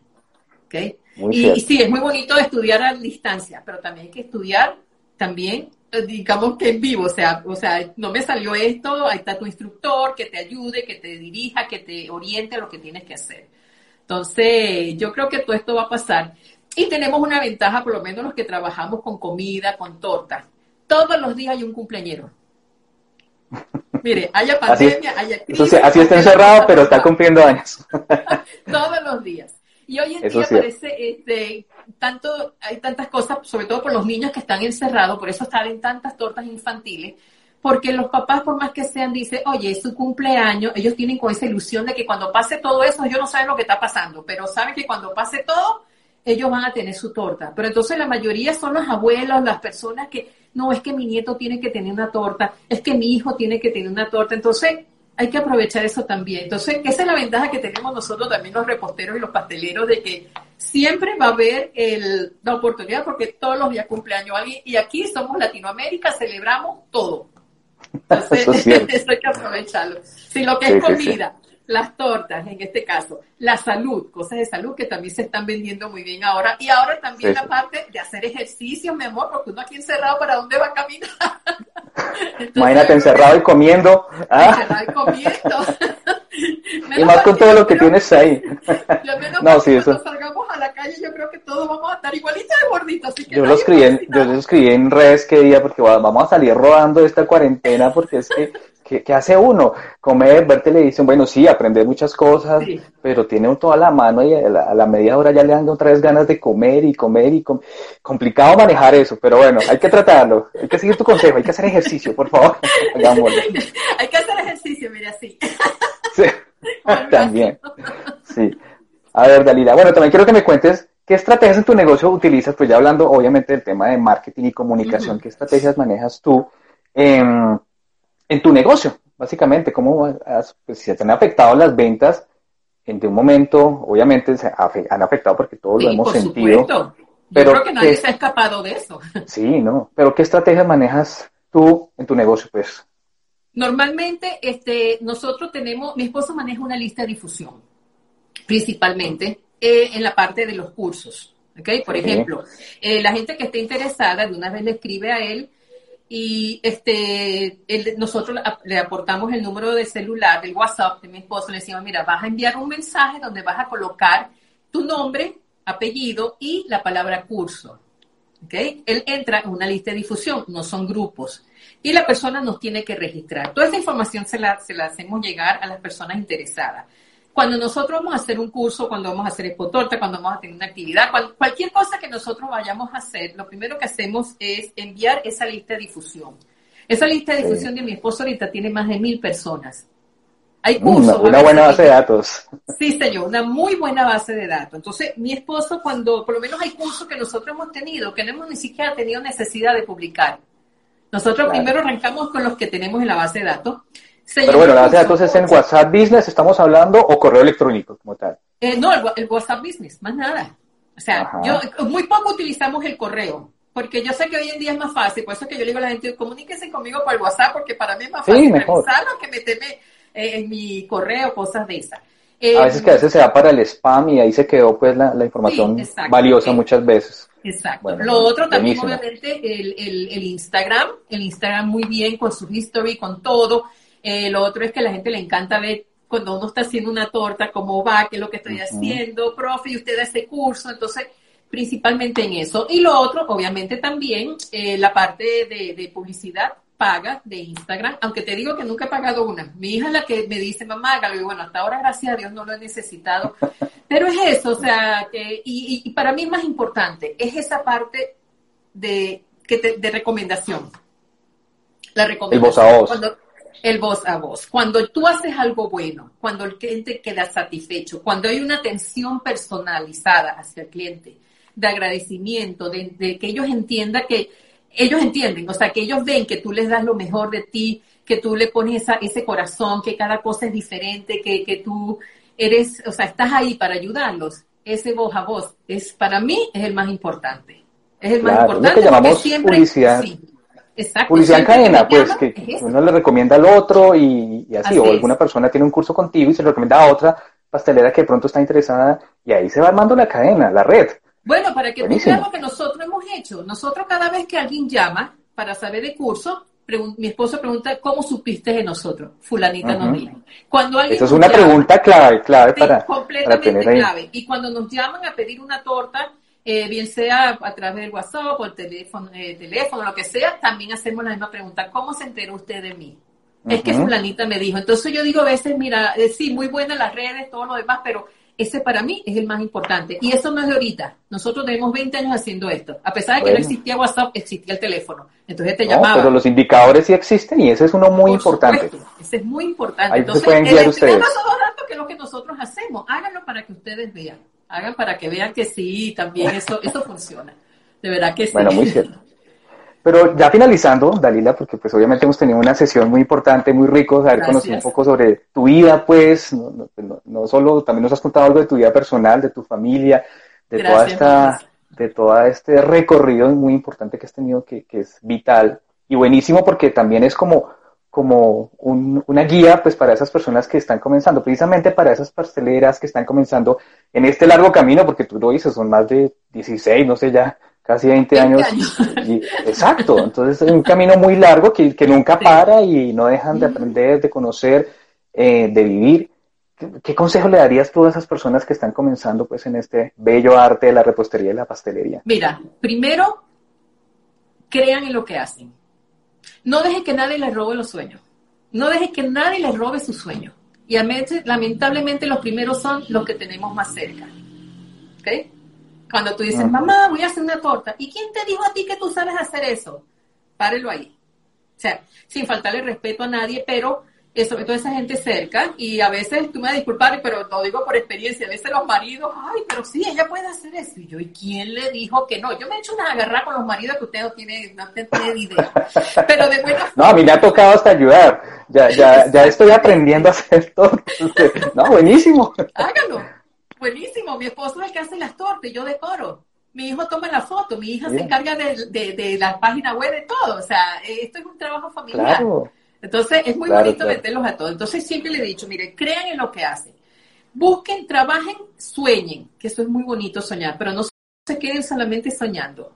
Y, sí, es muy bonito estudiar a distancia, pero también hay que estudiar también, eh, digamos que en vivo, o sea, o sea, no me salió esto, ahí está tu instructor que te ayude, que te dirija, que te oriente a lo que tienes que hacer. Entonces, yo creo que todo esto va a pasar. Y tenemos una ventaja, por lo menos los que trabajamos con comida, con torta. Todos los días hay un cumpleañero. Mire, haya pandemia, haya crisis. así está encerrado, pero está cumpliendo años. Todos los días. Y hoy en día parece, este, tanto, hay tantas cosas, sobre todo por los niños que están encerrados, por eso salen tantas tortas infantiles, porque los papás, por más que sean, dicen, oye, es su cumpleaños, ellos tienen con esa ilusión de que cuando pase todo eso, ellos no saben lo que está pasando, pero saben que cuando pase todo, ellos van a tener su torta. Pero entonces la mayoría son los abuelos, las personas que, no, es que mi nieto tiene que tener una torta, es que mi hijo tiene que tener una torta. Entonces hay que aprovechar eso también. Entonces, esa es la ventaja que tenemos nosotros también los reposteros y los pasteleros de que siempre va a haber el, la oportunidad porque todos los días cumpleaños alguien y aquí somos Latinoamérica, celebramos todo. Entonces, eso, hay que aprovecharlo. Si lo que es comida, las tortas en este caso, la salud, cosas de salud que también se están vendiendo muy bien ahora. Y ahora también la parte de hacer ejercicio, mi amor, porque uno aquí encerrado, ¿para dónde va a caminar? Imagínate encerrado y comiendo. ¿ah? Encerrado y comiendo. y más con todo lo que tienes ahí. no, sí, eso. salgamos a la calle, yo creo que todos vamos a estar igualitos de gorditos. yo lo escribí, en, yo lo escribí en redes que día, porque vamos a salir rodando esta cuarentena, porque es que ¿Qué, hace uno? Comer, ver televisión, bueno, sí, aprender muchas cosas, pero tiene toda la mano y a la, media hora ya le dan otra vez ganas de comer y comer y complicado manejar eso, pero bueno, hay que tratarlo, hay que seguir tu consejo, hay que hacer ejercicio, por favor, hay que hacer ejercicio, mira, sí. sí, también, sí. A ver, Dalila, bueno, también quiero que me cuentes ¿Qué estrategias en tu negocio utilizas? Pues ya hablando obviamente del tema de marketing y comunicación, ¿qué estrategias manejas tú? Eh, en tu negocio, básicamente, cómo pues, se te han afectado las ventas en un momento, obviamente se han afectado porque todos lo hemos sentido. Supuesto. Yo creo que nadie se ha escapado de eso. Sí, no, pero ¿qué estrategias manejas tú en tu negocio, pues? Normalmente, este, nosotros tenemos, mi esposo maneja una lista de difusión, principalmente eh, en la parte de los cursos. ¿okay? Por ejemplo, eh, la gente que esté interesada, de una vez le escribe a él y este, nosotros le aportamos el número de celular del WhatsApp de mi esposo, le decimos, mira, vas a enviar un mensaje donde vas a colocar tu nombre, apellido y la palabra curso. ¿Okay? Él entra en una lista de difusión, no son grupos. Y la persona nos tiene que registrar. Toda esa información se la, se la hacemos llegar a las personas interesadas. Cuando nosotros vamos a hacer un curso, cuando vamos a hacer torta, cuando vamos a tener una actividad, cualquier cosa que nosotros vayamos a hacer, lo primero que hacemos es enviar esa lista de difusión. Esa lista de difusión de mi esposo ahorita tiene más de mil personas. Hay mm, cursos. Una, buena base de datos. Sí, señor, una muy buena base de datos. Entonces, mi esposo, cuando, por lo menos hay cursos que nosotros hemos tenido, que no hemos ni siquiera tenido necesidad de publicar. Nosotros primero arrancamos con los que tenemos en la base de datos. Pero bueno, la base de datos es en WhatsApp Business, estamos hablando, o correo electrónico como tal. Eh, no, el, WhatsApp Business, más nada. O sea, yo muy poco utilizamos el correo, porque yo sé que hoy en día es más fácil, por eso es que yo le digo a la gente, comuníquense conmigo por WhatsApp, porque para mí es más fácil revisarlo que meterme eh, en mi correo, cosas de esas. a veces que a veces se va para el spam y ahí se quedó pues la, información valiosa muchas veces. Exacto. Lo otro también, obviamente, el, el, el, Instagram, el Instagram muy bien con su history, con todo. Eh, lo otro es que a la gente le encanta ver cuando uno está haciendo una torta, cómo va, qué es lo que estoy haciendo, profe, y usted hace curso, entonces principalmente en eso. Y lo otro, obviamente también, eh, la parte de, publicidad paga de Instagram, aunque te digo que nunca he pagado una. Mi hija es la que me dice, mamá, hágalo, y bueno, hasta ahora, gracias a Dios, no lo he necesitado. Pero es eso, o sea, que, y, para mí es más importante, es esa parte de, que de recomendación. La recomendación. El voz a voz. El voz a voz. Cuando tú haces algo bueno, cuando el cliente queda satisfecho, cuando hay una atención personalizada hacia el cliente, de agradecimiento, de, que ellos entiendan que ellos entienden, o sea, que ellos ven que tú les das lo mejor de ti, que tú le pones ese corazón, que cada cosa es diferente, que, que tú eres, o sea, estás ahí para ayudarlos. Ese voz a voz es para mí es el más importante. Es el más importante. que llamamos siempre, publicidad. Exacto, publicidad en cadena, pues que uno le recomienda al otro y, así, o alguna persona tiene un curso contigo y se lo recomienda a otra pastelera que de pronto está interesada y ahí se va armando la cadena, la red. Bueno, para que tú veas lo que nosotros hemos hecho. Nosotros cada vez que alguien llama para saber de curso, mi esposo pregunta, ¿cómo supiste de nosotros? Fulanita nos dijo. Cuando alguien Esa es una pregunta clave, clave para, completamente clave. Y cuando nos llaman a pedir una torta, eh, bien sea a través del WhatsApp o el teléfono, eh, teléfono, lo que sea, también hacemos la misma pregunta. ¿Cómo se enteró usted de mí? Es que fulanita me dijo. Entonces yo digo a veces, mira, eh, sí, muy buenas las redes, todo lo demás, pero ese para mí es el más importante. Y eso no es de ahorita. Nosotros tenemos 20 años haciendo esto. A pesar de que no existía WhatsApp, existía el teléfono. Entonces te llamaba. Pero los indicadores sí existen y ese es uno muy importante. ese es muy importante. Ahí Entonces, pueden guiar ustedes. datos que es lo que nosotros hacemos. Háganlo para que ustedes vean. Hagan para que vean que sí, también eso, eso funciona. De verdad que sí. Bueno, muy cierto. Pero ya finalizando, Dalila, porque pues obviamente hemos tenido una sesión muy importante, muy rico, haber conocido un poco sobre tu vida, pues, no, solo, también nos has contado algo de tu vida personal, de tu familia, de toda esta, de todo este recorrido muy importante que has tenido, que, que es vital y buenísimo porque también es como, como un, una guía pues para esas personas que están comenzando, precisamente para esas pasteleras que están comenzando en este largo camino, porque tú lo dices, son más de 16, no sé ya, casi 20, años. exacto, entonces es un camino muy largo que, que nunca para y no dejan de aprender, de conocer, eh, de vivir. ¿Qué, consejo le darías tú a esas personas que están comenzando pues en este bello arte de la repostería y la pastelería? Mira, primero, crean en lo que hacen. No dejen que nadie les robe los sueños. No dejen que nadie les robe sus sueños. Y lamentablemente los primeros son los que tenemos más cerca. ¿Ok? Cuando tú dices, mamá, voy a hacer una torta. ¿Y quién te dijo a ti que tú sabes hacer eso? Párelo ahí. O sea, sin faltarle respeto a nadie, pero sobre todo esa gente cerca. Y a veces, tú me disculpar, pero lo digo por experiencia, a veces los maridos, ay, pero sí, ella puede hacer eso. Y yo, ¿y quién le dijo que no? Yo me he hecho una agarrada con los maridos que usted no tiene, no tiene idea. Pero de buena No, a mí me ha tocado hasta ayudar. Ya, ya, ya estoy aprendiendo a hacer todo. No, buenísimo. Hágalo buenísimo, mi esposo es el que hace las tortas y yo decoro. Mi hijo toma la foto, mi hija se encarga de, la página web, de todo. O sea, esto es un trabajo familiar. Entonces, es muy bonito meterlos a todos. Entonces, siempre le he dicho, mire, crean en lo que hacen. Busquen, trabajen, sueñen, que eso es muy bonito soñar, pero no se queden solamente soñando.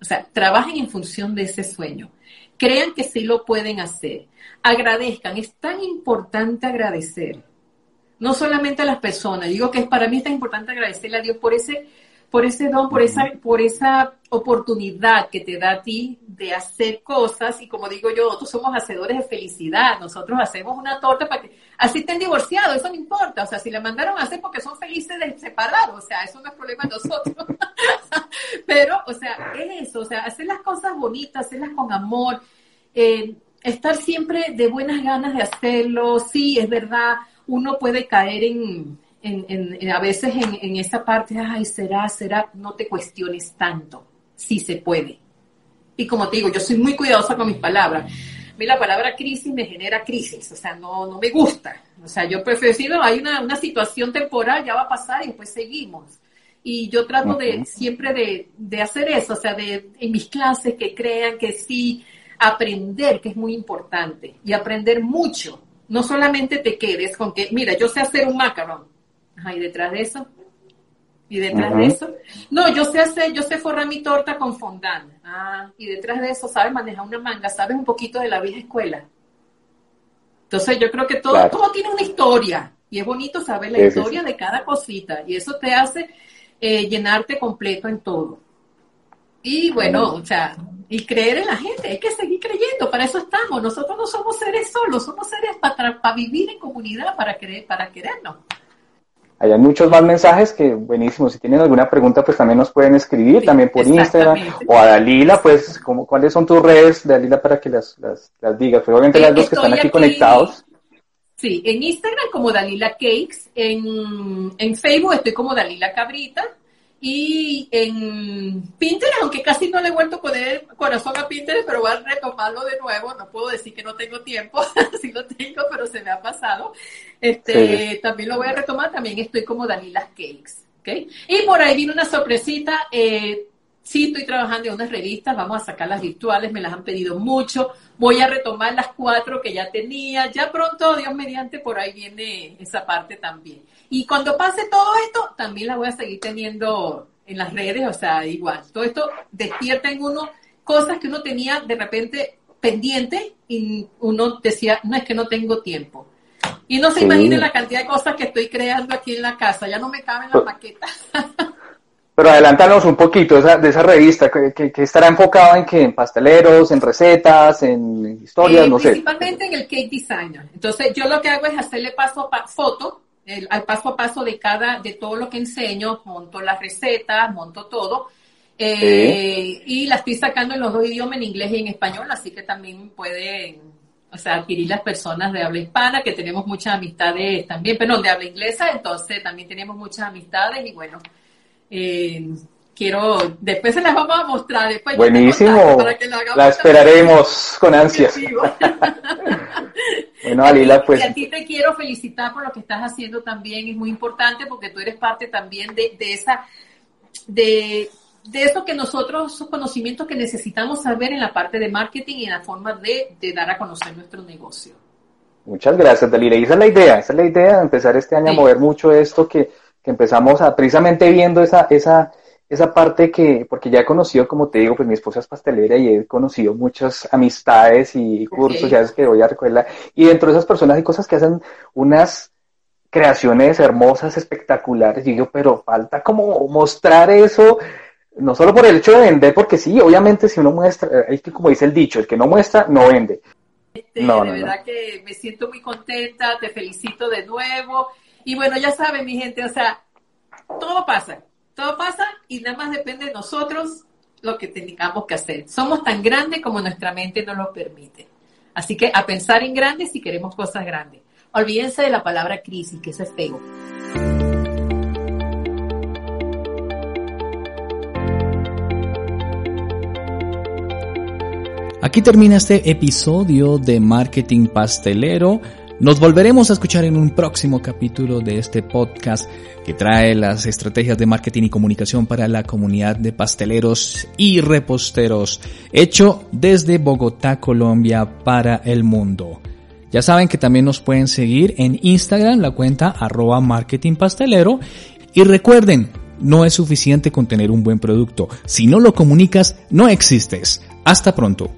O sea, trabajen en función de ese sueño. Crean que sí lo pueden hacer. Agradezcan. Es tan importante agradecer no solamente a las personas, digo que es para mí es tan importante agradecerle a Dios por ese, por ese don, por esa, por esa oportunidad que te da a ti de hacer cosas, y como digo yo, nosotros somos hacedores de felicidad, nosotros hacemos una torta para que, así estén divorciados, eso no importa, o sea, si la mandaron a hacer porque son felices de separar, o sea, eso no es problema de nosotros, pero, o sea, es eso, o sea, hacer las cosas bonitas, hacerlas con amor, eh, estar siempre de buenas ganas de hacerlo, sí, es verdad, uno puede caer en, en, a veces en, en esa parte, ay, será, será, no te cuestiones tanto, sí se puede. Y como te digo, yo soy muy cuidadosa con mis palabras. A mí la palabra crisis me genera crisis, o sea, no, no me gusta. O sea, yo prefiero, hay una, una situación temporal, ya va a pasar y después seguimos. Y yo trato de siempre de, de, hacer eso, o sea, de en mis clases que crean que sí, aprender, que es muy importante, y aprender mucho, no solamente te quedes con que, mira, yo sé hacer un macarón. Ajá, y detrás de eso. Y detrás de eso. No, yo sé hacer, yo sé forrar mi torta con fondant. Ah, y detrás de eso sabes manejar una manga, sabes un poquito de la vieja escuela. Entonces yo creo que todo, todo tiene una historia. Y es bonito saber la historia de cada cosita. Y eso te hace eh, llenarte completo en todo. Y bueno, o sea, y creer en la gente, hay que seguir creyendo, para eso estamos. Nosotros no somos seres solos, somos seres para, para vivir en comunidad, para, creer, para querernos. Hay muchos más mensajes que buenísimo. Si tienen alguna pregunta, pues también nos pueden escribir, también por Instagram o a Dalila, pues, como, ¿cuáles son tus redes, Dalila, para que las, las, las digas? Pues, obviamente las dos que están aquí, conectados. Sí, en Instagram como Dalila Cakes, en, en Facebook estoy como Dalila Cabrita, y en Pinterest, aunque casi no le he vuelto a poner corazón a Pinterest, pero voy a retomarlo de nuevo. No puedo decir que no tengo tiempo, sí lo tengo, pero se me ha pasado. Este, También lo voy a retomar. También estoy como Danilas Cakes. ¿okay? Y por ahí viene una sorpresita. Eh, sí, estoy trabajando en unas revistas. Vamos a sacarlas virtuales. Me las han pedido mucho. Voy a retomar las cuatro que ya tenía. Ya pronto, Dios mediante, por ahí viene esa parte también. Y cuando pase todo esto, también la voy a seguir teniendo en las redes, o sea, igual. Todo esto despierta en uno cosas que uno tenía de repente pendiente y uno decía, no es que no tengo tiempo. Y no se imaginen la cantidad de cosas que estoy creando aquí en la casa, ya no me caben las maquetas. Pero adelántanos un poquito de esa, revista, que, estará enfocado en que en pasteleros, en recetas, en historias, eh, no sé. Principalmente en el cake designer. Entonces yo lo que hago es hacerle paso a foto al paso a paso de cada, de todo lo que enseño, monto las recetas, monto todo. Eh, y la estoy sacando en los dos idiomas, en inglés y en español, así que también pueden, o sea, adquirir las personas de habla hispana, que tenemos muchas amistades también, pero de habla inglesa, entonces también tenemos muchas amistades y bueno, eh, quiero, después se las vamos a mostrar. Después Buenísimo, la, esperaremos con ansias. bueno, Alila, pues. Y a ti te quiero felicitar por lo que estás haciendo también, es muy importante porque tú eres parte también de, de esa, de, de eso que nosotros, esos conocimientos que necesitamos saber en la parte de marketing y en la forma de, de dar a conocer nuestro negocio. Muchas gracias, Dalila. Y esa es la idea, esa es la idea de empezar este año a mover mucho esto que, que empezamos a, precisamente viendo esa, esa, esa parte que, porque ya he conocido, como te digo, pues mi esposa es pastelera y he conocido muchas amistades y cursos, ya es que voy a recordar, y dentro de esas personas hay cosas que hacen unas creaciones hermosas, espectaculares, y yo, pero falta como mostrar eso, no solo por el hecho de vender, porque sí, obviamente si uno muestra, es que como dice el dicho, el que no muestra, no vende. Este, no, de verdad que me siento muy contenta, te felicito de nuevo, y bueno, ya saben mi gente, o sea, todo pasa, todo pasa y nada más depende de nosotros lo que tengamos que hacer. Somos tan grandes como nuestra mente nos lo permite. Así que a pensar en grandes si queremos cosas grandes. Olvídense de la palabra crisis, que es feo. Aquí termina este episodio de Marketing Pastelero. Nos volveremos a escuchar en un próximo capítulo de este podcast que trae las estrategias de marketing y comunicación para la comunidad de pasteleros y reposteros, hecho desde Bogotá, Colombia, para el mundo. Ya saben que también nos pueden seguir en Instagram, la cuenta arroba marketing pastelero. Y recuerden, no es suficiente con tener un buen producto. Si no lo comunicas, no existes. Hasta pronto.